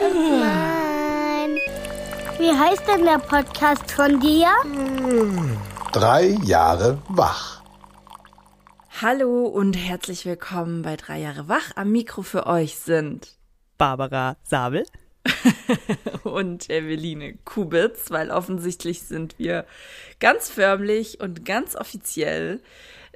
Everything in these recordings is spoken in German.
Nein. Wie heißt denn der Podcast von dir? Drei Jahre wach. Hallo und herzlich willkommen bei Drei Jahre Wach. Am Mikro für euch sind Barbara Sabel und Eveline Kubitz, weil offensichtlich sind wir ganz förmlich und ganz offiziell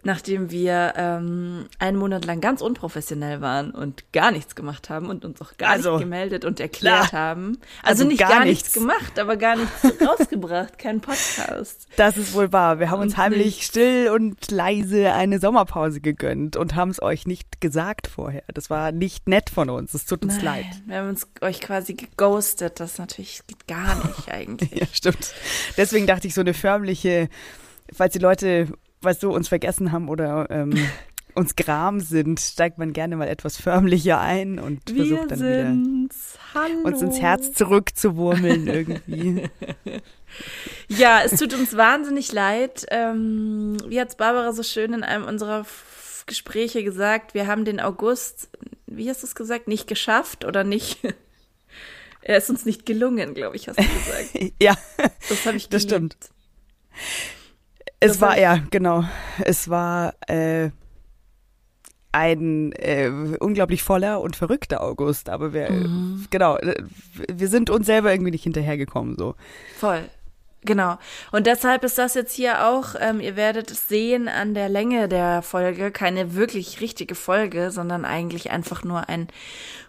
nachdem wir ähm, einen Monat lang ganz unprofessionell waren und gar nichts gemacht haben und uns auch gar also, nicht gemeldet und erklärt klar. haben. Also, also nicht gar, gar nichts. gemacht, aber gar nichts rausgebracht, kein Podcast. Das ist wohl wahr. Wir haben uns und heimlich nichts. still und leise eine Sommerpause gegönnt und haben es euch nicht gesagt vorher. Das war nicht nett von uns. Es tut uns Nein, leid. Wir haben uns euch quasi geghostet. Das natürlich geht gar nicht eigentlich. ja, stimmt. Deswegen dachte ich so eine förmliche falls die Leute weißt du, uns vergessen haben oder ähm, uns gram sind, steigt man gerne mal etwas förmlicher ein und Wir versucht dann wieder Hallo. uns ins Herz zurückzuwurmeln irgendwie. ja, es tut uns wahnsinnig leid. Ähm, wie hat's Barbara so schön in einem unserer Gespräche gesagt, wir haben den August, wie hast du es gesagt, nicht geschafft oder nicht er ist uns nicht gelungen, glaube ich, hast du gesagt. ja. Das habe ich geliebt. Das stimmt. Es das war, ja, genau. Es war äh, ein äh, unglaublich voller und verrückter August, aber wir, mhm. genau, äh, wir sind uns selber irgendwie nicht hinterhergekommen, so. Voll. Genau. Und deshalb ist das jetzt hier auch, ähm, ihr werdet es sehen an der Länge der Folge, keine wirklich richtige Folge, sondern eigentlich einfach nur ein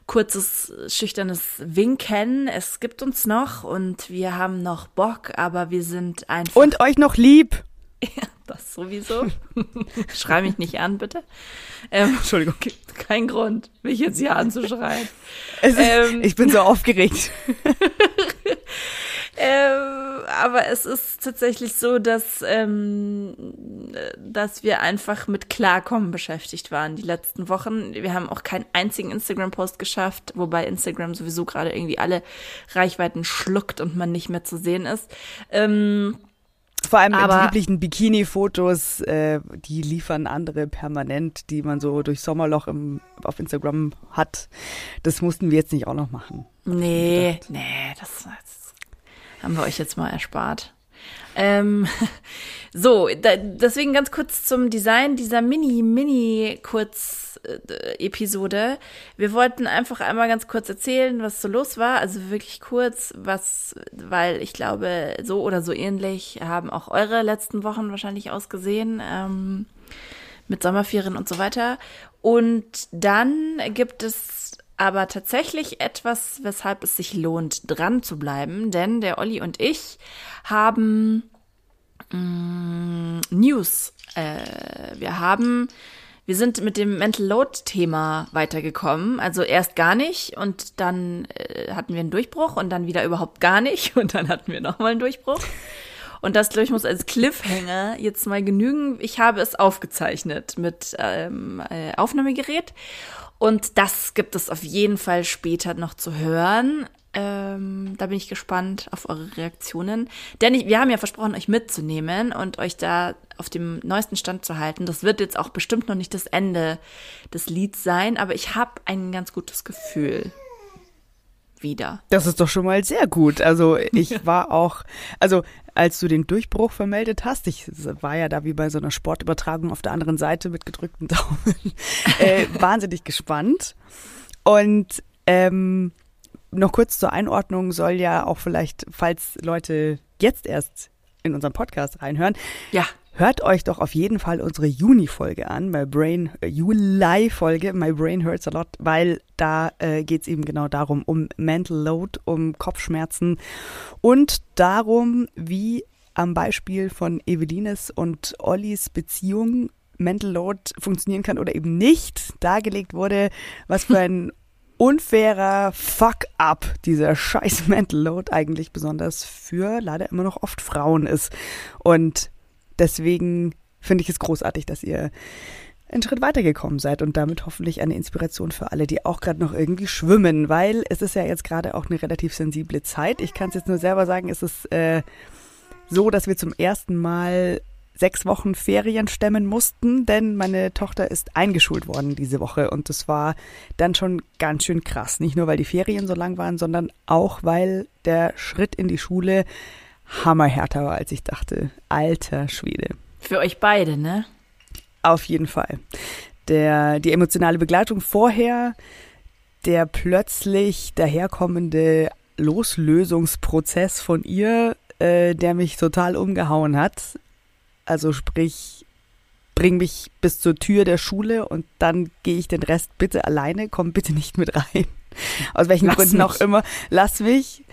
kurzes, schüchternes Winken. Es gibt uns noch und wir haben noch Bock, aber wir sind einfach. Und euch noch lieb. Ja, das sowieso. Schrei mich nicht an, bitte. Ähm, Entschuldigung. Kein Grund, mich jetzt hier anzuschreien. Ist, ähm, ich bin so aufgeregt. ähm, aber es ist tatsächlich so, dass, ähm, dass wir einfach mit Klarkommen beschäftigt waren die letzten Wochen. Wir haben auch keinen einzigen Instagram-Post geschafft, wobei Instagram sowieso gerade irgendwie alle Reichweiten schluckt und man nicht mehr zu sehen ist. Ähm, vor allem Aber die üblichen Bikini-Fotos, äh, die liefern andere permanent, die man so durch Sommerloch im, auf Instagram hat. Das mussten wir jetzt nicht auch noch machen. Nee, nee, das, das haben wir euch jetzt mal erspart. Ähm, so, da, deswegen ganz kurz zum Design dieser Mini, Mini kurz Episode. Wir wollten einfach einmal ganz kurz erzählen, was so los war. Also wirklich kurz, was, weil ich glaube, so oder so ähnlich haben auch eure letzten Wochen wahrscheinlich ausgesehen. Ähm, mit Sommerferien und so weiter. Und dann gibt es aber tatsächlich etwas, weshalb es sich lohnt, dran zu bleiben. Denn der Olli und ich haben mm, News. Äh, wir haben wir sind mit dem Mental Load-Thema weitergekommen. Also erst gar nicht und dann äh, hatten wir einen Durchbruch und dann wieder überhaupt gar nicht und dann hatten wir nochmal einen Durchbruch. Und das, glaube ich, muss als Cliffhanger jetzt mal genügen. Ich habe es aufgezeichnet mit ähm, äh, Aufnahmegerät. Und das gibt es auf jeden Fall später noch zu hören. Ähm, da bin ich gespannt auf eure Reaktionen. Denn ich, wir haben ja versprochen, euch mitzunehmen und euch da auf dem neuesten Stand zu halten. Das wird jetzt auch bestimmt noch nicht das Ende des Lieds sein, aber ich habe ein ganz gutes Gefühl wieder. Das ist doch schon mal sehr gut. Also ich war auch, also als du den Durchbruch vermeldet hast, ich war ja da wie bei so einer Sportübertragung auf der anderen Seite mit gedrückten Daumen, äh, wahnsinnig gespannt. Und ähm, noch kurz zur Einordnung soll ja auch vielleicht, falls Leute jetzt erst in unseren Podcast reinhören. Ja. Hört euch doch auf jeden Fall unsere Juni-Folge an, My Brain, äh, Juli-Folge, My Brain Hurts a Lot, weil da äh, geht es eben genau darum, um Mental Load, um Kopfschmerzen und darum, wie am Beispiel von Evelines und Ollis Beziehung Mental Load funktionieren kann oder eben nicht dargelegt wurde, was für ein unfairer Fuck-up dieser scheiß Mental Load eigentlich besonders für leider immer noch oft Frauen ist. Und deswegen finde ich es großartig, dass ihr einen Schritt weitergekommen seid und damit hoffentlich eine Inspiration für alle, die auch gerade noch irgendwie schwimmen, weil es ist ja jetzt gerade auch eine relativ sensible Zeit. Ich kann es jetzt nur selber sagen, es ist äh, so, dass wir zum ersten Mal sechs Wochen Ferien stemmen mussten, denn meine Tochter ist eingeschult worden diese Woche und das war dann schon ganz schön krass. Nicht nur, weil die Ferien so lang waren, sondern auch, weil der Schritt in die Schule hammerhärter war, als ich dachte. Alter Schwede. Für euch beide, ne? Auf jeden Fall. Der, die emotionale Begleitung vorher, der plötzlich daherkommende Loslösungsprozess von ihr, äh, der mich total umgehauen hat. Also sprich, bring mich bis zur Tür der Schule und dann gehe ich den Rest bitte alleine, komm bitte nicht mit rein. Aus welchen Lass Gründen mich. auch immer. Lass mich.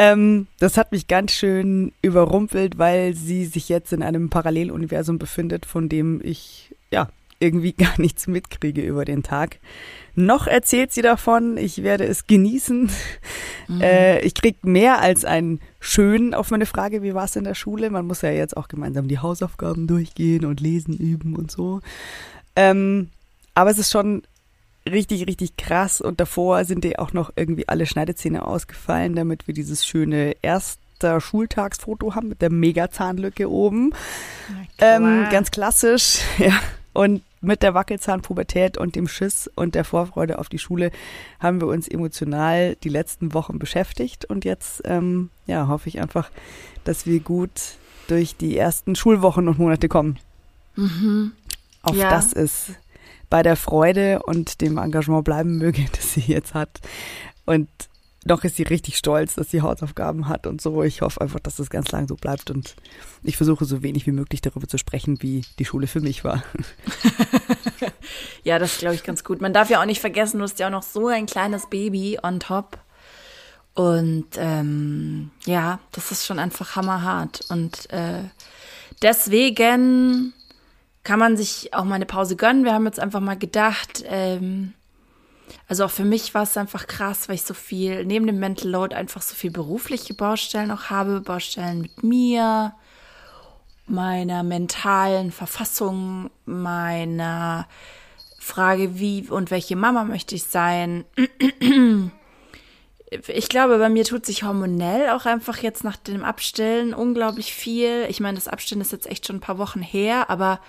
Ähm, das hat mich ganz schön überrumpelt, weil sie sich jetzt in einem Paralleluniversum befindet, von dem ich ja irgendwie gar nichts mitkriege über den Tag. Noch erzählt sie davon, ich werde es genießen. Mhm. Äh, ich krieg mehr als ein Schön auf meine Frage, wie war es in der Schule? Man muss ja jetzt auch gemeinsam die Hausaufgaben durchgehen und lesen, üben und so. Ähm, aber es ist schon richtig, richtig krass und davor sind dir auch noch irgendwie alle Schneidezähne ausgefallen, damit wir dieses schöne erster Schultagsfoto haben mit der Megazahnlücke oben. Ähm, ganz klassisch, ja. Und mit der Wackelzahnpubertät und dem Schiss und der Vorfreude auf die Schule haben wir uns emotional die letzten Wochen beschäftigt. Und jetzt ähm, ja, hoffe ich einfach, dass wir gut durch die ersten Schulwochen und Monate kommen. Mhm. Auf ja. das es bei der Freude und dem Engagement bleiben möge, das sie jetzt hat. Und noch ist sie richtig stolz, dass sie Hausaufgaben hat und so. Ich hoffe einfach, dass das ganz lang so bleibt und ich versuche so wenig wie möglich darüber zu sprechen, wie die Schule für mich war. ja, das glaube ich ganz gut. Man darf ja auch nicht vergessen, du hast ja auch noch so ein kleines Baby on top. Und ähm, ja, das ist schon einfach hammerhart. Und äh, deswegen kann man sich auch mal eine Pause gönnen. Wir haben jetzt einfach mal gedacht, ähm, also auch für mich war es einfach krass, weil ich so viel neben dem Mental Load einfach so viel berufliche Baustellen auch habe, Baustellen mit mir, meiner mentalen Verfassung, meiner Frage, wie und welche Mama möchte ich sein. Ich glaube, bei mir tut sich hormonell auch einfach jetzt nach dem Abstillen unglaublich viel. Ich meine, das Abstillen ist jetzt echt schon ein paar Wochen her, aber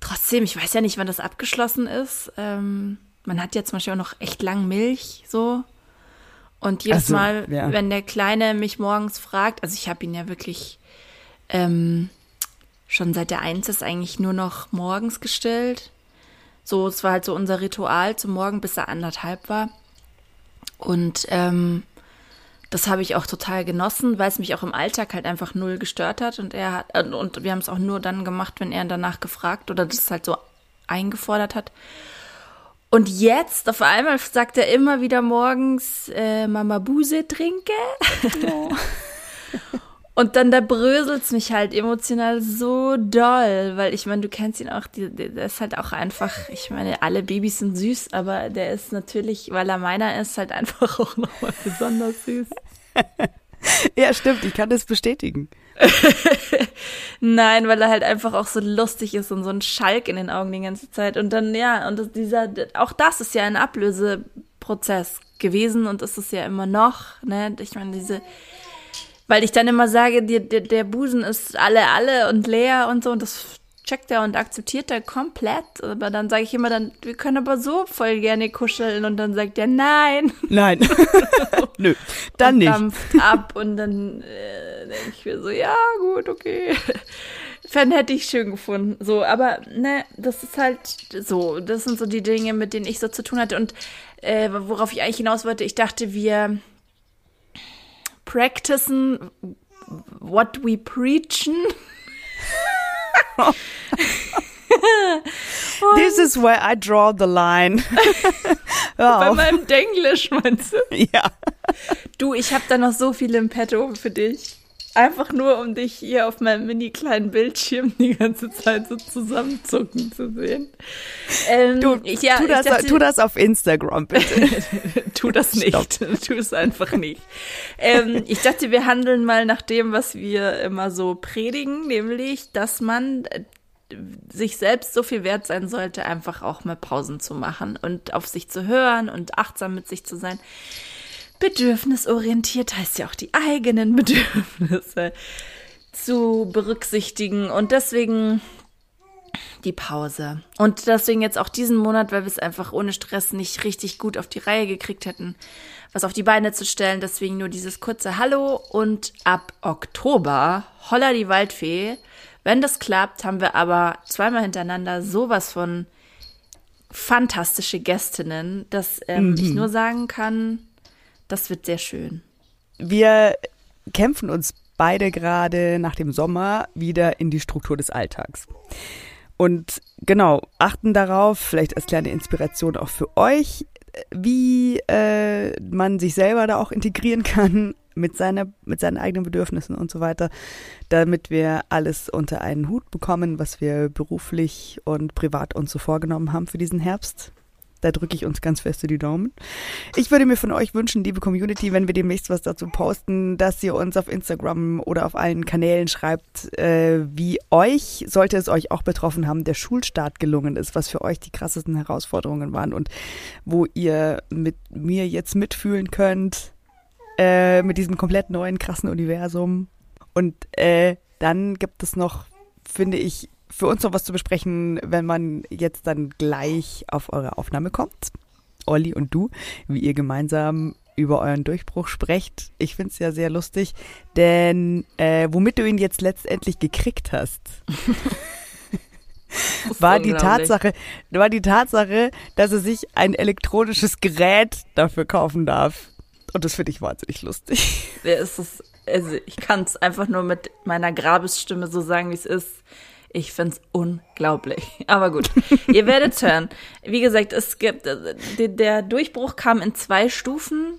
trotzdem, ich weiß ja nicht, wann das abgeschlossen ist. Ähm, man hat ja zum Beispiel auch noch echt lang Milch so. Und jedes also, Mal, ja. wenn der Kleine mich morgens fragt, also ich habe ihn ja wirklich ähm, schon seit der Eins ist eigentlich nur noch morgens gestillt. So, es war halt so unser Ritual zum Morgen, bis er anderthalb war. Und ähm, das habe ich auch total genossen, weil es mich auch im Alltag halt einfach null gestört hat. Und er hat, äh, und wir haben es auch nur dann gemacht, wenn er danach gefragt oder das halt so eingefordert hat. Und jetzt, auf einmal sagt er immer wieder morgens, äh, Mama Buse trinke. Oh. Und dann da bröselt's mich halt emotional so doll, weil ich meine, du kennst ihn auch, die, der ist halt auch einfach, ich meine, alle Babys sind süß, aber der ist natürlich, weil er meiner ist, halt einfach auch nochmal besonders süß. ja, stimmt, ich kann das bestätigen. Nein, weil er halt einfach auch so lustig ist und so ein Schalk in den Augen die ganze Zeit. Und dann, ja, und das, dieser, auch das ist ja ein Ablöseprozess gewesen und ist es ja immer noch, ne? Ich meine, diese, weil ich dann immer sage, die, der, der Busen ist alle, alle und leer und so, und das checkt er und akzeptiert er komplett. Aber dann sage ich immer dann, wir können aber so voll gerne kuscheln und dann sagt er nein. Nein. Nö, dann und nicht. Dampft ab und dann äh, denke ich mir so, ja, gut, okay. Fan hätte ich schön gefunden. So, aber ne, das ist halt so. Das sind so die Dinge, mit denen ich so zu tun hatte. Und äh, worauf ich eigentlich hinaus wollte, ich dachte, wir practicen what we preachen. This is where I draw the line. Bei meinem Denglisch meinst du? Ja. Du, ich habe da noch so viel im Petto für dich. Einfach nur, um dich hier auf meinem mini kleinen Bildschirm die ganze Zeit so zusammenzucken zu sehen. Ähm, du, ich, ja, tu, das, dachte, tu, das, auf Instagram, bitte. tu das nicht. Tu es einfach nicht. Ähm, ich dachte, wir handeln mal nach dem, was wir immer so predigen, nämlich, dass man äh, sich selbst so viel wert sein sollte, einfach auch mal Pausen zu machen und auf sich zu hören und achtsam mit sich zu sein. Bedürfnisorientiert heißt ja auch die eigenen Bedürfnisse zu berücksichtigen und deswegen die Pause. Und deswegen jetzt auch diesen Monat, weil wir es einfach ohne Stress nicht richtig gut auf die Reihe gekriegt hätten, was auf die Beine zu stellen. Deswegen nur dieses kurze Hallo und ab Oktober holla die Waldfee. Wenn das klappt, haben wir aber zweimal hintereinander sowas von fantastische Gästinnen, dass ähm, ich nur sagen kann, das wird sehr schön. Wir kämpfen uns beide gerade nach dem Sommer wieder in die Struktur des Alltags. Und genau, achten darauf, vielleicht als kleine Inspiration auch für euch, wie äh, man sich selber da auch integrieren kann mit, seiner, mit seinen eigenen Bedürfnissen und so weiter, damit wir alles unter einen Hut bekommen, was wir beruflich und privat uns so vorgenommen haben für diesen Herbst. Da drücke ich uns ganz feste die Daumen. Ich würde mir von euch wünschen, liebe Community, wenn wir demnächst was dazu posten, dass ihr uns auf Instagram oder auf allen Kanälen schreibt, äh, wie euch, sollte es euch auch betroffen haben, der Schulstart gelungen ist, was für euch die krassesten Herausforderungen waren und wo ihr mit mir jetzt mitfühlen könnt, äh, mit diesem komplett neuen, krassen Universum. Und äh, dann gibt es noch, finde ich, für uns noch was zu besprechen, wenn man jetzt dann gleich auf eure Aufnahme kommt. Olli und du, wie ihr gemeinsam über euren Durchbruch sprecht. Ich finde es ja sehr lustig, denn äh, womit du ihn jetzt letztendlich gekriegt hast, war die Tatsache, war die Tatsache, dass er sich ein elektronisches Gerät dafür kaufen darf. Und das finde ich wahnsinnig lustig. Wer ist es? Also ich kann es einfach nur mit meiner Grabesstimme so sagen, wie es ist. Ich find's unglaublich. Aber gut, ihr werdet hören. Wie gesagt, es gibt der Durchbruch kam in zwei Stufen.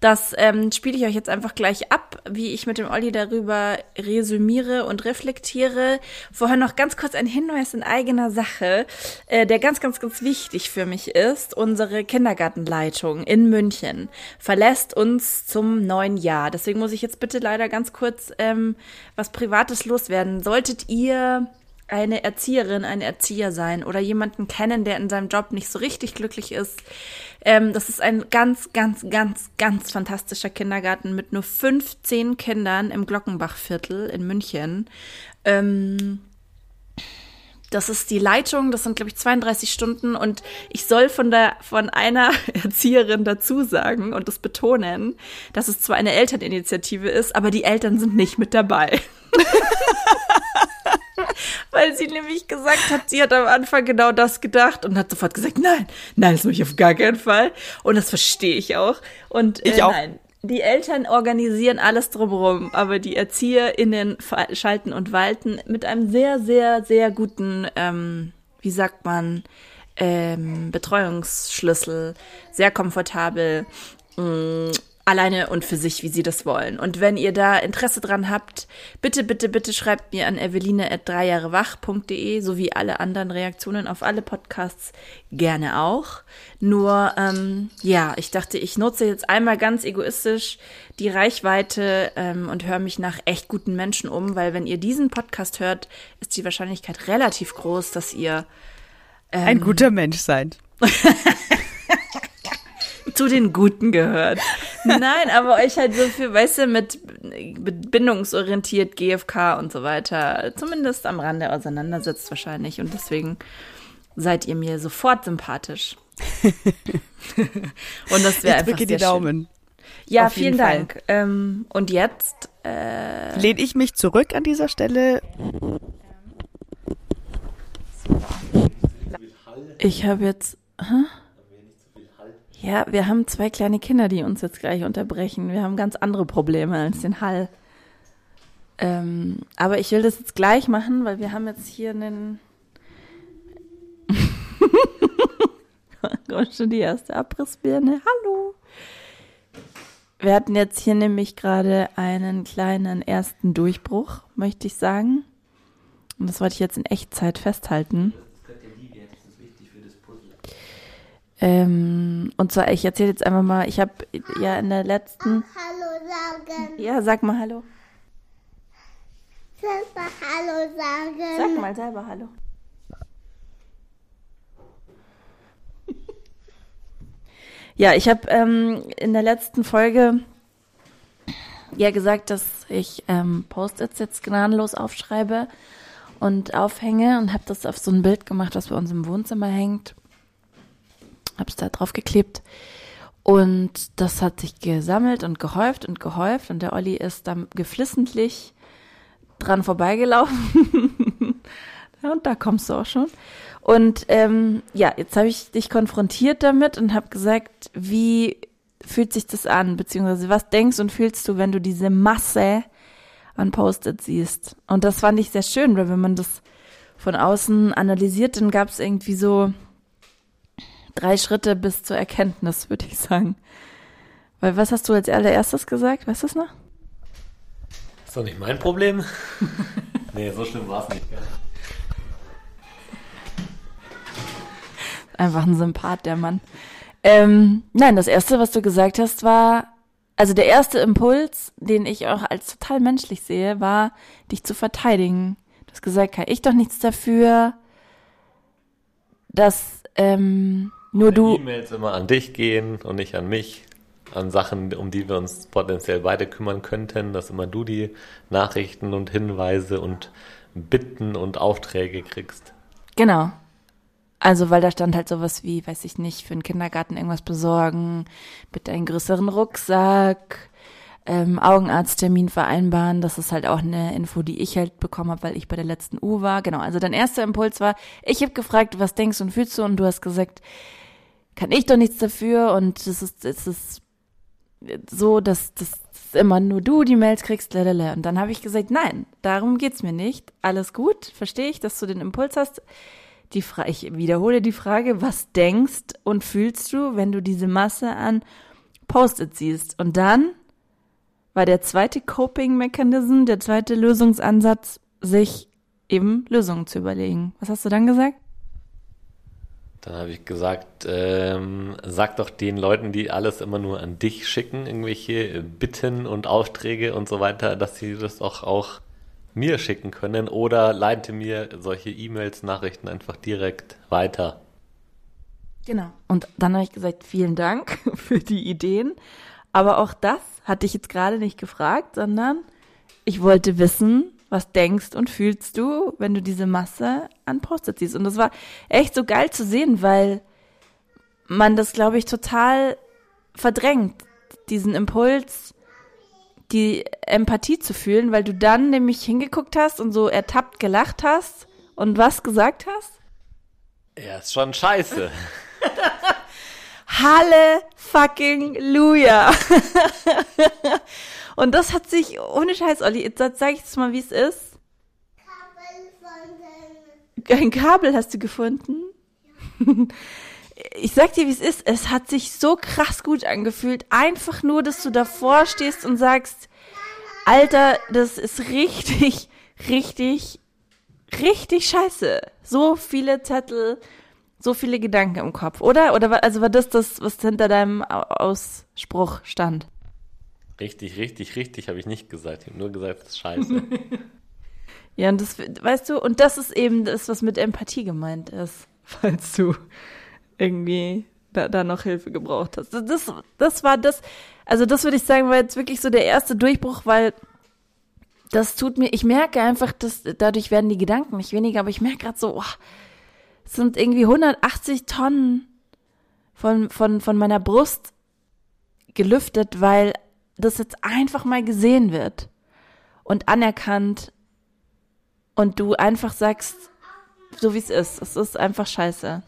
Das ähm, spiele ich euch jetzt einfach gleich ab, wie ich mit dem Olli darüber resümiere und reflektiere. Vorher noch ganz kurz ein Hinweis in eigener Sache, äh, der ganz, ganz, ganz wichtig für mich ist. Unsere Kindergartenleitung in München verlässt uns zum neuen Jahr. Deswegen muss ich jetzt bitte leider ganz kurz ähm, was Privates loswerden. Solltet ihr eine Erzieherin, ein Erzieher sein oder jemanden kennen, der in seinem Job nicht so richtig glücklich ist. Ähm, das ist ein ganz, ganz, ganz, ganz fantastischer Kindergarten mit nur 15 Kindern im Glockenbachviertel in München. Ähm, das ist die Leitung, das sind, glaube ich, 32 Stunden und ich soll von der, von einer Erzieherin dazu sagen und das betonen, dass es zwar eine Elterninitiative ist, aber die Eltern sind nicht mit dabei. Weil sie nämlich gesagt hat, sie hat am Anfang genau das gedacht und hat sofort gesagt, nein, nein, das mache ich auf gar keinen Fall. Und das verstehe ich auch. Und äh, ich auch. nein, die Eltern organisieren alles drumherum, aber die ErzieherInnen schalten und walten mit einem sehr, sehr, sehr guten, ähm, wie sagt man, ähm, Betreuungsschlüssel, sehr komfortabel. Mh, mm, alleine und für sich, wie sie das wollen. Und wenn ihr da Interesse dran habt, bitte, bitte, bitte schreibt mir an eveline.dreijahrewach.de sowie alle anderen Reaktionen auf alle Podcasts gerne auch. Nur, ähm, ja, ich dachte, ich nutze jetzt einmal ganz egoistisch die Reichweite ähm, und höre mich nach echt guten Menschen um, weil wenn ihr diesen Podcast hört, ist die Wahrscheinlichkeit relativ groß, dass ihr ähm, ein guter Mensch seid. zu den Guten gehört. Nein, aber euch halt so viel, weißt du, mit bindungsorientiert, GFK und so weiter, zumindest am Rande auseinandersetzt wahrscheinlich. Und deswegen seid ihr mir sofort sympathisch. und das wäre einfach drücke die Daumen. Schön. Ja, Auf vielen Dank. Ähm, und jetzt äh, lehne ich mich zurück an dieser Stelle. Ich habe jetzt. Hä? Ja, wir haben zwei kleine Kinder, die uns jetzt gleich unterbrechen. Wir haben ganz andere Probleme als den Hall. Ähm, aber ich will das jetzt gleich machen, weil wir haben jetzt hier einen. Kommt schon die erste Abrissbirne. Hallo. Wir hatten jetzt hier nämlich gerade einen kleinen ersten Durchbruch, möchte ich sagen. Und das wollte ich jetzt in Echtzeit festhalten. Ähm, und zwar, ich erzähle jetzt einfach mal, ich habe ja in der letzten. Hallo sagen. Ja, sag mal Hallo. Selber Hallo sagen. Sag mal selber Hallo. ja, ich habe ähm, in der letzten Folge ja gesagt, dass ich ähm, Post-its jetzt gnadenlos aufschreibe und aufhänge und habe das auf so ein Bild gemacht, was bei uns im Wohnzimmer hängt. Habe es da drauf geklebt. Und das hat sich gesammelt und gehäuft und gehäuft und der Olli ist dann geflissentlich dran vorbeigelaufen. und da kommst du auch schon. Und ähm, ja, jetzt habe ich dich konfrontiert damit und habe gesagt, wie fühlt sich das an, beziehungsweise was denkst und fühlst du, wenn du diese Masse an Post-it siehst? Und das fand ich sehr schön, weil wenn man das von außen analysiert, dann gab es irgendwie so drei Schritte bis zur Erkenntnis, würde ich sagen. Weil was hast du als allererstes gesagt? Weißt du es noch? Ist doch nicht mein Problem. nee, so schlimm war es nicht. Einfach ein Sympath, der Mann. Ähm, nein, das erste, was du gesagt hast, war, also der erste Impuls, den ich auch als total menschlich sehe, war, dich zu verteidigen. Du hast gesagt, kann ich doch nichts dafür, dass ähm, nur du. E-Mails immer an dich gehen und nicht an mich. An Sachen, um die wir uns potenziell beide kümmern könnten, dass immer du die Nachrichten und Hinweise und Bitten und Aufträge kriegst. Genau. Also, weil da stand halt sowas wie, weiß ich nicht, für den Kindergarten irgendwas besorgen, bitte einen größeren Rucksack, ähm, Augenarzttermin vereinbaren. Das ist halt auch eine Info, die ich halt bekommen habe, weil ich bei der letzten U war. Genau, also dein erster Impuls war, ich habe gefragt, was denkst und fühlst du? Und du hast gesagt, kann ich doch nichts dafür und es ist, es ist so, dass, dass immer nur du die Mails kriegst, lalala. Und dann habe ich gesagt, nein, darum geht's mir nicht. Alles gut, verstehe ich, dass du den Impuls hast. Die Fra ich wiederhole die Frage, was denkst und fühlst du, wenn du diese Masse an Post-it siehst? Und dann war der zweite Coping-Mechanism, der zweite Lösungsansatz, sich eben Lösungen zu überlegen. Was hast du dann gesagt? Dann habe ich gesagt, ähm, sag doch den Leuten, die alles immer nur an dich schicken, irgendwelche Bitten und Aufträge und so weiter, dass sie das auch, auch mir schicken können oder leite mir solche E-Mails, Nachrichten einfach direkt weiter. Genau. Und dann habe ich gesagt, vielen Dank für die Ideen. Aber auch das hatte ich jetzt gerade nicht gefragt, sondern ich wollte wissen, was denkst und fühlst du, wenn du diese Masse an Post-it siehst. Und das war echt so geil zu sehen, weil man das, glaube ich, total verdrängt, diesen Impuls, die Empathie zu fühlen, weil du dann nämlich hingeguckt hast und so ertappt gelacht hast und was gesagt hast? Ja, ist schon scheiße. Halle fucking Luja. Und das hat sich, ohne Scheiß, Olli, jetzt sag ich jetzt mal, wie es ist. Ein Kabel hast du gefunden? Ich sag dir, wie es ist. Es hat sich so krass gut angefühlt. Einfach nur, dass du davor stehst und sagst, Alter, das ist richtig, richtig, richtig scheiße. So viele Zettel, so viele Gedanken im Kopf, oder? Oder also war das das, was hinter deinem Ausspruch stand? Richtig, richtig, richtig habe ich nicht gesagt. Ich habe nur gesagt, das ist scheiße. ja, und das, weißt du, und das ist eben das, was mit Empathie gemeint ist, falls du irgendwie da, da noch Hilfe gebraucht hast. Das, das war das, also das würde ich sagen, war jetzt wirklich so der erste Durchbruch, weil das tut mir, ich merke einfach, dass dadurch werden die Gedanken nicht weniger, aber ich merke gerade so, oh, es sind irgendwie 180 Tonnen von, von, von meiner Brust gelüftet, weil das jetzt einfach mal gesehen wird und anerkannt und du einfach sagst, so wie es ist. Es ist einfach scheiße.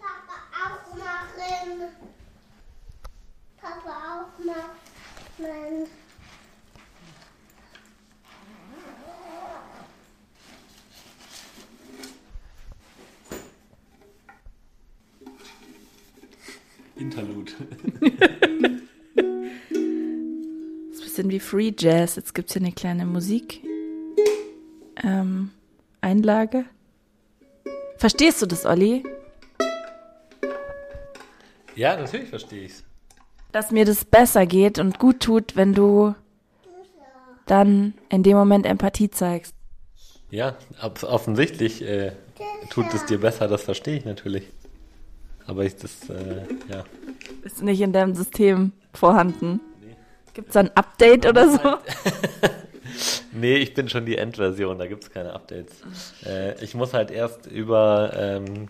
Interlude. bisschen wie Free Jazz. Jetzt gibt es hier eine kleine Musik. Ähm, Einlage. Verstehst du das, Olli? Ja, natürlich verstehe ich's. Dass mir das besser geht und gut tut, wenn du dann in dem Moment Empathie zeigst. Ja, offensichtlich äh, tut es dir besser, das verstehe ich natürlich. Aber ich das, äh, ja. Ist nicht in deinem System vorhanden. Gibt's da ein Update oder so? Nee, ich bin schon die Endversion, da gibt's keine Updates. Äh, ich muss halt erst über, ähm,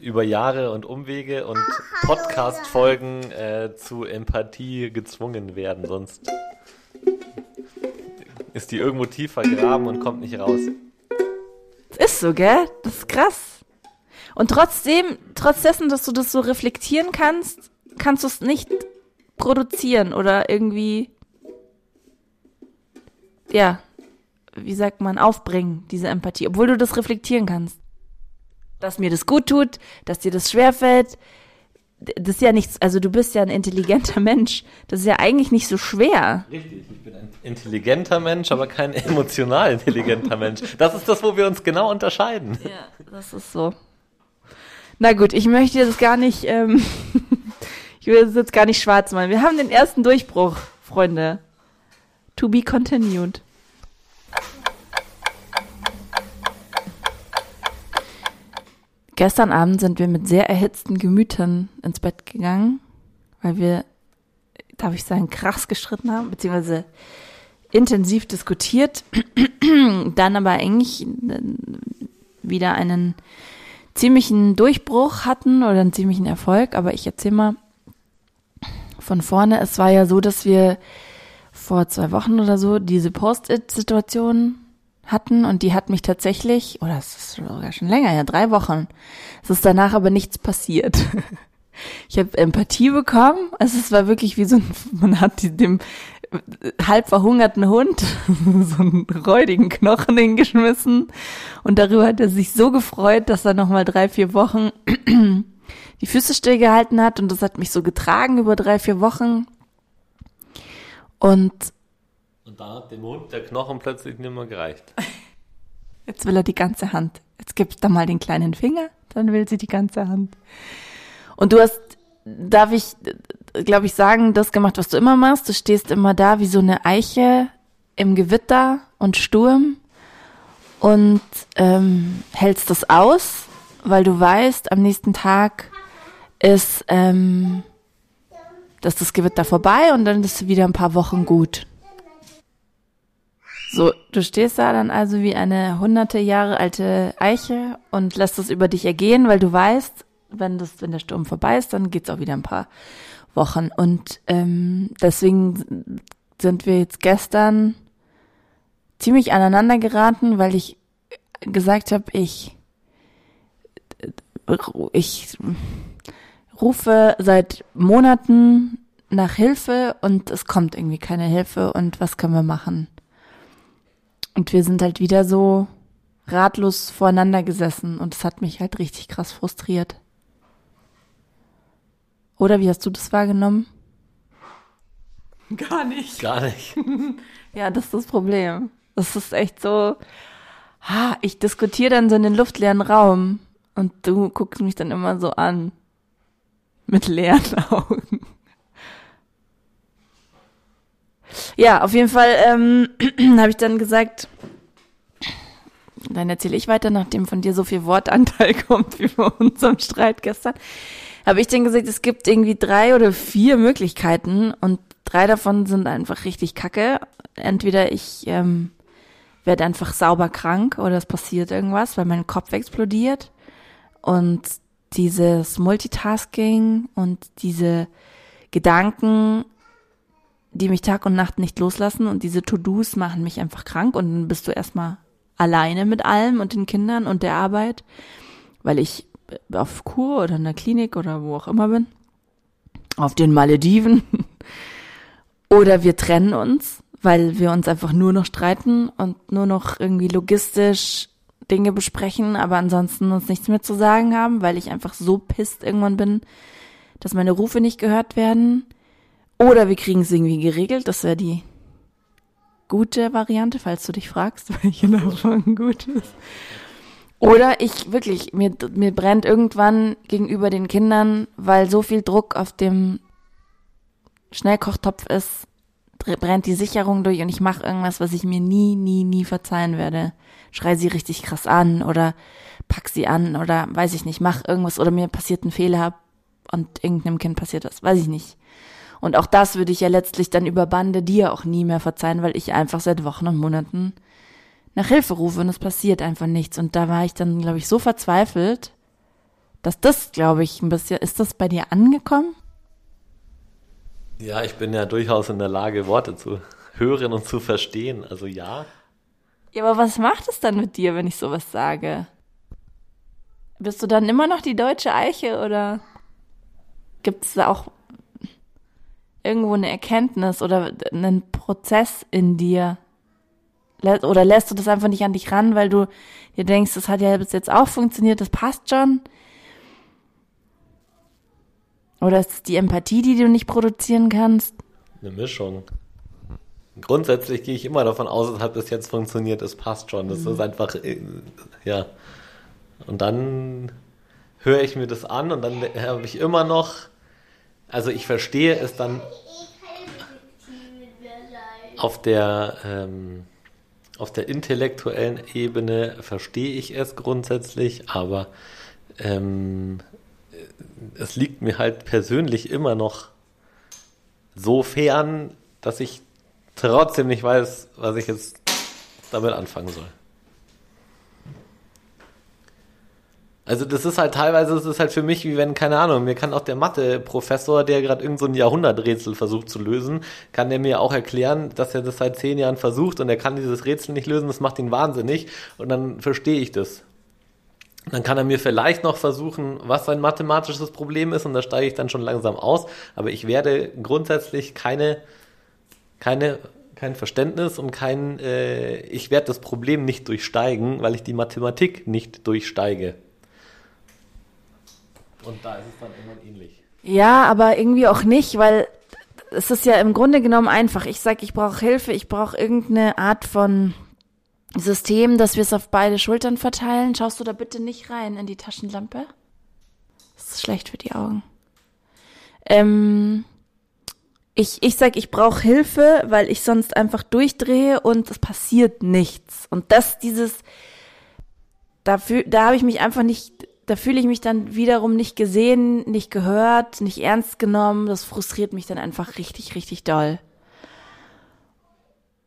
über Jahre und Umwege und Podcast-Folgen äh, zu Empathie gezwungen werden, sonst ist die irgendwo tief vergraben und kommt nicht raus. Ist so, gell? Das ist krass. Und trotzdem, trotz dessen, dass du das so reflektieren kannst, kannst du es nicht produzieren oder irgendwie, ja, wie sagt man, aufbringen, diese Empathie, obwohl du das reflektieren kannst. Dass mir das gut tut, dass dir das schwerfällt, das ist ja nichts, also du bist ja ein intelligenter Mensch. Das ist ja eigentlich nicht so schwer. Richtig, ich bin ein intelligenter Mensch, aber kein emotional intelligenter Mensch. Das ist das, wo wir uns genau unterscheiden. Ja, das ist so. Na gut, ich möchte das gar nicht, ähm, ich will das jetzt gar nicht schwarz malen. Wir haben den ersten Durchbruch, Freunde. To be continued. Gestern Abend sind wir mit sehr erhitzten Gemütern ins Bett gegangen, weil wir, darf ich sagen, krass gestritten haben, beziehungsweise intensiv diskutiert, dann aber eigentlich äh, wieder einen ziemlichen Durchbruch hatten oder einen ziemlichen Erfolg. Aber ich erzähle mal von vorne. Es war ja so, dass wir vor zwei Wochen oder so diese Post-it-Situation hatten und die hat mich tatsächlich, oder es ist sogar schon länger, ja, drei Wochen. Es ist danach aber nichts passiert. Ich habe Empathie bekommen. Also es war wirklich wie so ein, man hat dem halb verhungerten Hund so einen räudigen Knochen hingeschmissen und darüber hat er sich so gefreut, dass er nochmal drei, vier Wochen die Füße stillgehalten hat und das hat mich so getragen über drei, vier Wochen. Und Und da hat dem Hund der Knochen plötzlich nicht mehr gereicht. Jetzt will er die ganze Hand. Jetzt gibst du mal den kleinen Finger, dann will sie die ganze Hand. Und du hast, darf ich, glaube ich, sagen, das gemacht, was du immer machst. Du stehst immer da wie so eine Eiche im Gewitter und Sturm und ähm, hältst das aus, weil du weißt, am nächsten Tag ist, ähm, dass das Gewitter vorbei und dann ist wieder ein paar Wochen gut. So, du stehst da dann also wie eine hunderte Jahre alte Eiche und lässt es über dich ergehen, weil du weißt, wenn das, wenn der Sturm vorbei ist, dann geht's auch wieder ein paar Wochen. Und ähm, deswegen sind wir jetzt gestern ziemlich aneinander geraten, weil ich gesagt habe, ich ich rufe seit Monaten nach Hilfe und es kommt irgendwie keine Hilfe und was können wir machen? Und wir sind halt wieder so ratlos voreinander gesessen und es hat mich halt richtig krass frustriert. Oder wie hast du das wahrgenommen? Gar nicht. Gar nicht. Ja, das ist das Problem. Das ist echt so, ha, ich diskutiere dann so in den luftleeren Raum und du guckst mich dann immer so an. Mit leeren Augen. Ja, auf jeden Fall ähm, habe ich dann gesagt, dann erzähle ich weiter, nachdem von dir so viel Wortanteil kommt wie bei unserem Streit gestern. Habe ich dann gesagt, es gibt irgendwie drei oder vier Möglichkeiten und drei davon sind einfach richtig kacke. Entweder ich ähm, werde einfach sauber krank oder es passiert irgendwas, weil mein Kopf explodiert und dieses Multitasking und diese Gedanken, die mich Tag und Nacht nicht loslassen und diese To-Dos machen mich einfach krank und dann bist du erstmal alleine mit allem und den Kindern und der Arbeit, weil ich auf Kur oder in der Klinik oder wo auch immer bin, auf den Malediven. Oder wir trennen uns, weil wir uns einfach nur noch streiten und nur noch irgendwie logistisch Dinge besprechen, aber ansonsten uns nichts mehr zu sagen haben, weil ich einfach so pisst irgendwann bin, dass meine Rufe nicht gehört werden. Oder wir kriegen es irgendwie geregelt, das wäre die gute Variante, falls du dich fragst, welche davon gut ist. Oder ich wirklich, mir, mir brennt irgendwann gegenüber den Kindern, weil so viel Druck auf dem Schnellkochtopf ist, brennt die Sicherung durch und ich mache irgendwas, was ich mir nie, nie, nie verzeihen werde. Schrei sie richtig krass an oder pack sie an oder weiß ich nicht, mach irgendwas oder mir passiert ein Fehler und irgendeinem Kind passiert das, weiß ich nicht. Und auch das würde ich ja letztlich dann über Bande dir auch nie mehr verzeihen, weil ich einfach seit Wochen und Monaten nach Hilfe rufe und es passiert einfach nichts. Und da war ich dann, glaube ich, so verzweifelt, dass das, glaube ich, ein bisschen, ist das bei dir angekommen? Ja, ich bin ja durchaus in der Lage, Worte zu hören und zu verstehen. Also ja. Ja, aber was macht es dann mit dir, wenn ich sowas sage? Bist du dann immer noch die deutsche Eiche oder gibt es da auch irgendwo eine Erkenntnis oder einen Prozess in dir? Oder lässt du das einfach nicht an dich ran, weil du dir denkst, das hat ja bis jetzt auch funktioniert, das passt schon? Oder ist es die Empathie, die du nicht produzieren kannst? Eine Mischung. Grundsätzlich gehe ich immer davon aus, es hat bis jetzt funktioniert, es passt schon. Das mhm. ist einfach, äh, ja. Und dann höre ich mir das an und dann habe ich immer noch, also ich verstehe es dann auf der, ähm, auf der intellektuellen Ebene verstehe ich es grundsätzlich, aber ähm, es liegt mir halt persönlich immer noch so fern, dass ich trotzdem nicht weiß, was ich jetzt damit anfangen soll. Also das ist halt teilweise, das ist halt für mich wie wenn, keine Ahnung, mir kann auch der Mathe-Professor, der gerade irgend so Jahrhunderträtsel versucht zu lösen, kann der mir auch erklären, dass er das seit zehn Jahren versucht und er kann dieses Rätsel nicht lösen, das macht ihn wahnsinnig und dann verstehe ich das. Dann kann er mir vielleicht noch versuchen, was sein mathematisches Problem ist und da steige ich dann schon langsam aus, aber ich werde grundsätzlich keine, keine kein Verständnis und kein, äh, ich werde das Problem nicht durchsteigen, weil ich die Mathematik nicht durchsteige. Und da ist es dann irgendwann ähnlich. Ja, aber irgendwie auch nicht, weil es ist ja im Grunde genommen einfach. Ich sage, ich brauche Hilfe, ich brauche irgendeine Art von System, dass wir es auf beide Schultern verteilen. Schaust du da bitte nicht rein in die Taschenlampe? Das ist schlecht für die Augen. Ähm, ich, ich sag, ich brauche Hilfe, weil ich sonst einfach durchdrehe und es passiert nichts. Und das, dieses, dafür, da habe ich mich einfach nicht da fühle ich mich dann wiederum nicht gesehen, nicht gehört, nicht ernst genommen. Das frustriert mich dann einfach richtig, richtig doll.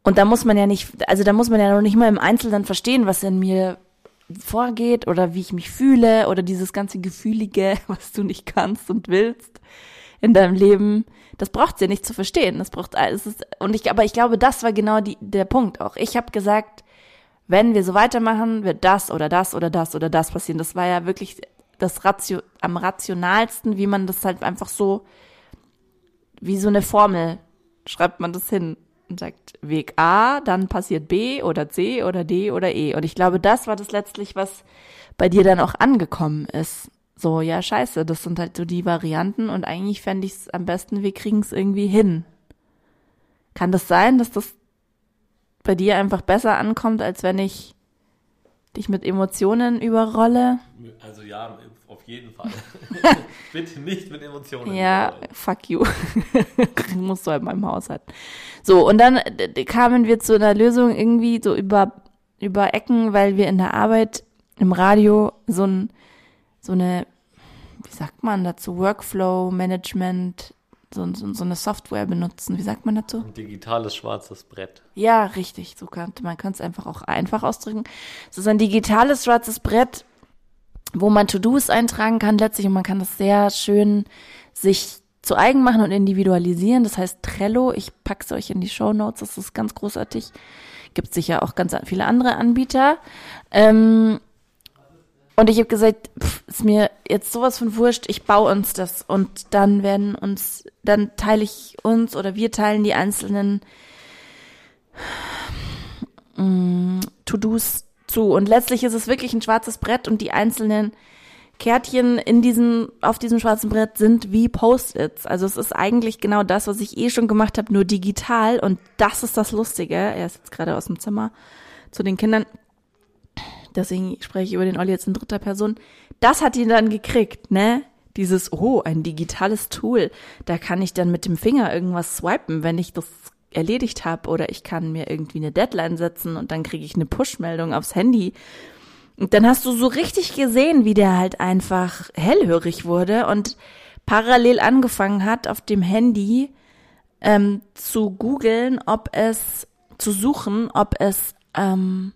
Und da muss man ja nicht, also da muss man ja noch nicht mal im Einzelnen verstehen, was in mir vorgeht oder wie ich mich fühle oder dieses ganze Gefühlige, was du nicht kannst und willst in deinem Leben. Das braucht's ja nicht zu verstehen. Das braucht alles. Und ich, aber ich glaube, das war genau die, der Punkt auch. Ich habe gesagt, wenn wir so weitermachen, wird das oder das oder das oder das passieren. Das war ja wirklich das Ratio am rationalsten, wie man das halt einfach so, wie so eine Formel, schreibt man das hin und sagt Weg A, dann passiert B oder C oder D oder E. Und ich glaube, das war das letztlich, was bei dir dann auch angekommen ist. So, ja, scheiße, das sind halt so die Varianten und eigentlich fände ich es am besten, wir kriegen es irgendwie hin. Kann das sein, dass das bei dir einfach besser ankommt, als wenn ich dich mit Emotionen überrolle? Also ja, auf jeden Fall. Bitte nicht mit Emotionen. Ja, überrollen. fuck you. musst du halt in meinem Haus halten. So, und dann kamen wir zu einer Lösung irgendwie so über, über Ecken, weil wir in der Arbeit im Radio so ein, so eine, wie sagt man dazu, Workflow-Management so, so, so eine Software benutzen. Wie sagt man dazu? Ein digitales schwarzes Brett. Ja, richtig. So könnte man kann es einfach auch einfach ausdrücken. Es ist ein digitales schwarzes Brett, wo man To-Dos eintragen kann letztlich und man kann das sehr schön sich zu eigen machen und individualisieren. Das heißt Trello. Ich pack's euch in die Show Notes. Das ist ganz großartig. Gibt sicher auch ganz viele andere Anbieter. Ähm, und ich habe gesagt, pff, ist mir jetzt sowas von wurscht, ich baue uns das und dann werden uns, dann teile ich uns oder wir teilen die einzelnen mm, To-Dos zu. Und letztlich ist es wirklich ein schwarzes Brett und die einzelnen Kärtchen in diesem, auf diesem schwarzen Brett sind wie Post-its. Also es ist eigentlich genau das, was ich eh schon gemacht habe, nur digital. Und das ist das Lustige. Er ist jetzt gerade aus dem Zimmer zu den Kindern deswegen spreche ich über den Olli jetzt in dritter Person, das hat ihn dann gekriegt, ne? Dieses, oh, ein digitales Tool, da kann ich dann mit dem Finger irgendwas swipen, wenn ich das erledigt habe oder ich kann mir irgendwie eine Deadline setzen und dann kriege ich eine Push-Meldung aufs Handy. Und dann hast du so richtig gesehen, wie der halt einfach hellhörig wurde und parallel angefangen hat, auf dem Handy ähm, zu googeln, ob es, zu suchen, ob es ähm,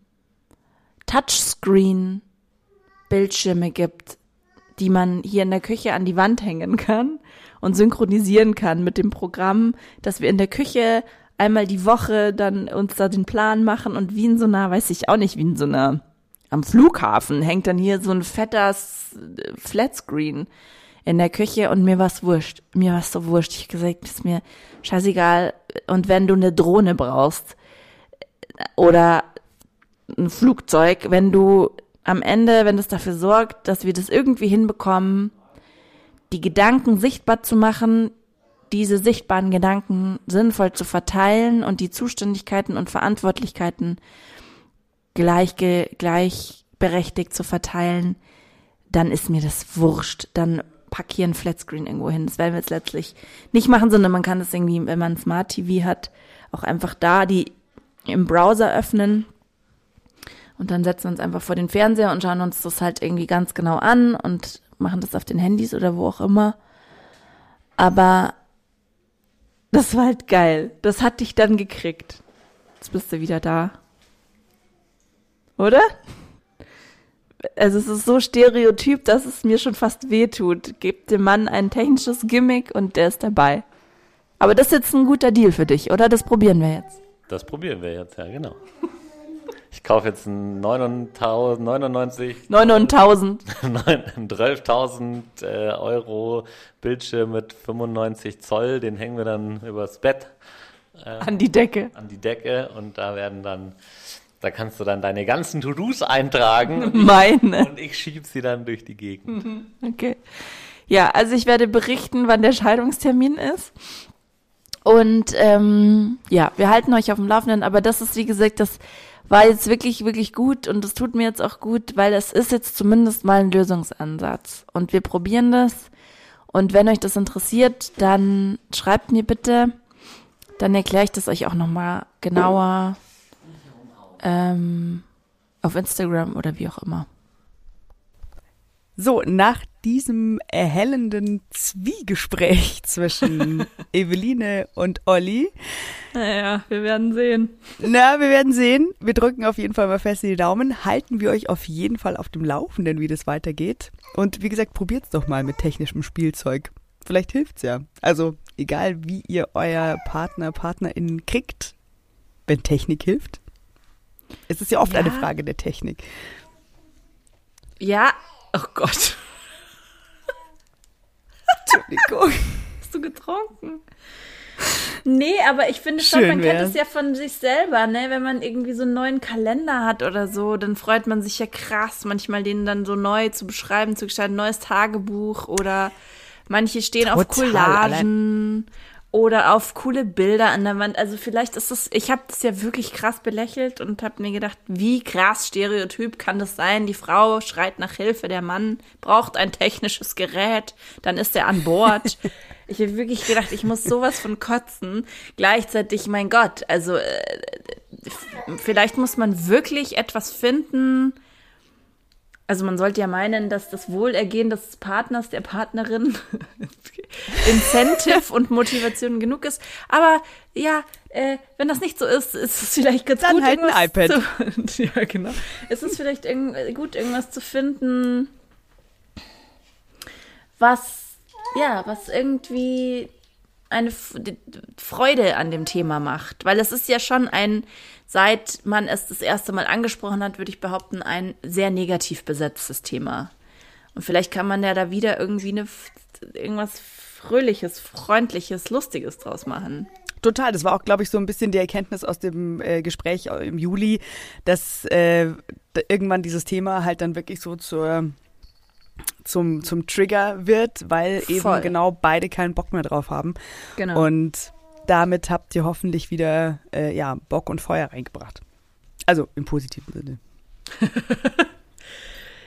Touchscreen-Bildschirme gibt, die man hier in der Küche an die Wand hängen kann und synchronisieren kann mit dem Programm, dass wir in der Küche einmal die Woche dann uns da den Plan machen und wie in so einer, weiß ich auch nicht, wie in so einer, am Flughafen hängt dann hier so ein fetter Flatscreen in der Küche und mir war's wurscht. Mir war's so wurscht. Ich hab gesagt, ist mir scheißegal. Und wenn du eine Drohne brauchst oder ein Flugzeug, wenn du am Ende, wenn es dafür sorgt, dass wir das irgendwie hinbekommen, die Gedanken sichtbar zu machen, diese sichtbaren Gedanken sinnvoll zu verteilen und die Zuständigkeiten und Verantwortlichkeiten gleich, gleichberechtigt zu verteilen, dann ist mir das wurscht. Dann pack hier ein Flatscreen irgendwo hin. Das werden wir jetzt letztlich nicht machen, sondern man kann es irgendwie, wenn man Smart TV hat, auch einfach da die im Browser öffnen und dann setzen wir uns einfach vor den Fernseher und schauen uns das halt irgendwie ganz genau an und machen das auf den Handys oder wo auch immer. Aber das war halt geil. Das hat dich dann gekriegt. Jetzt bist du wieder da. Oder? Also es ist so stereotyp, dass es mir schon fast wehtut. Gebt dem Mann ein technisches Gimmick und der ist dabei. Aber das ist jetzt ein guter Deal für dich, oder? Das probieren wir jetzt. Das probieren wir jetzt, ja, genau. Ich kaufe jetzt einen 99 900.000 12.000 äh, Euro Bildschirm mit 95 Zoll, den hängen wir dann übers Bett äh, an die Decke. An die Decke und da werden dann da kannst du dann deine ganzen To-Dos eintragen. Meine. Und ich schieb sie dann durch die Gegend. Okay. Ja, also ich werde berichten, wann der Scheidungstermin ist. Und ähm, ja, wir halten euch auf dem Laufenden, aber das ist, wie gesagt, das war jetzt wirklich, wirklich gut und das tut mir jetzt auch gut, weil es ist jetzt zumindest mal ein Lösungsansatz. Und wir probieren das. Und wenn euch das interessiert, dann schreibt mir bitte. Dann erkläre ich das euch auch nochmal genauer ähm, auf Instagram oder wie auch immer. So, nach diesem erhellenden Zwiegespräch zwischen Eveline und Olli. Naja, wir werden sehen. Na, wir werden sehen. Wir drücken auf jeden Fall mal fest die Daumen. Halten wir euch auf jeden Fall auf dem Laufenden, wie das weitergeht. Und wie gesagt, probiert's doch mal mit technischem Spielzeug. Vielleicht hilft's ja. Also, egal wie ihr euer Partner, Partnerin kriegt, wenn Technik hilft. Es ist ja oft ja. eine Frage der Technik. Ja, oh Gott. Entschuldigung. Hast du getrunken? Nee, aber ich finde schon, man kennt es ja von sich selber, ne? Wenn man irgendwie so einen neuen Kalender hat oder so, dann freut man sich ja krass, manchmal den dann so neu zu beschreiben, zu gestalten, neues Tagebuch oder manche stehen Total, auf Collagen oder auf coole Bilder an der Wand. Also vielleicht ist das, ich habe das ja wirklich krass belächelt und habe mir gedacht, wie krass stereotyp kann das sein? Die Frau schreit nach Hilfe, der Mann braucht ein technisches Gerät, dann ist er an Bord. ich habe wirklich gedacht, ich muss sowas von kotzen. Gleichzeitig, mein Gott, also äh, vielleicht muss man wirklich etwas finden, also man sollte ja meinen, dass das Wohlergehen des Partners, der Partnerin Incentive und Motivation genug ist. Aber ja, äh, wenn das nicht so ist, ist es vielleicht ganz Dann gut. Halt ein iPad. Zu, ja, genau. Es ist vielleicht irg gut, irgendwas zu finden, was, ja, was irgendwie eine Freude an dem Thema macht. Weil es ist ja schon ein seit man es das erste Mal angesprochen hat, würde ich behaupten, ein sehr negativ besetztes Thema. Und vielleicht kann man ja da wieder irgendwie eine, irgendwas Fröhliches, Freundliches, Lustiges draus machen. Total, das war auch, glaube ich, so ein bisschen die Erkenntnis aus dem äh, Gespräch im Juli, dass äh, irgendwann dieses Thema halt dann wirklich so zur zum, zum Trigger wird, weil Voll. eben genau beide keinen Bock mehr drauf haben. Genau. Und damit habt ihr hoffentlich wieder äh, ja, Bock und Feuer reingebracht. Also im positiven Sinne.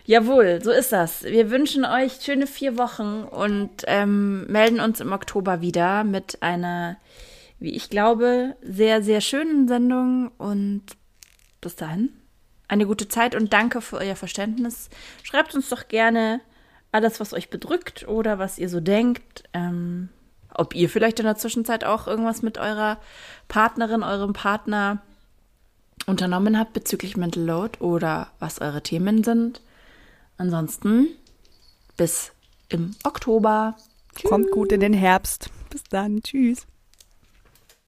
Jawohl, so ist das. Wir wünschen euch schöne vier Wochen und ähm, melden uns im Oktober wieder mit einer, wie ich glaube, sehr, sehr schönen Sendung. Und bis dahin eine gute Zeit und danke für euer Verständnis. Schreibt uns doch gerne alles, was euch bedrückt oder was ihr so denkt. Ähm, ob ihr vielleicht in der Zwischenzeit auch irgendwas mit eurer Partnerin, eurem Partner unternommen habt bezüglich Mental Load oder was eure Themen sind. Ansonsten bis im Oktober. Kommt gut in den Herbst. Bis dann. Tschüss.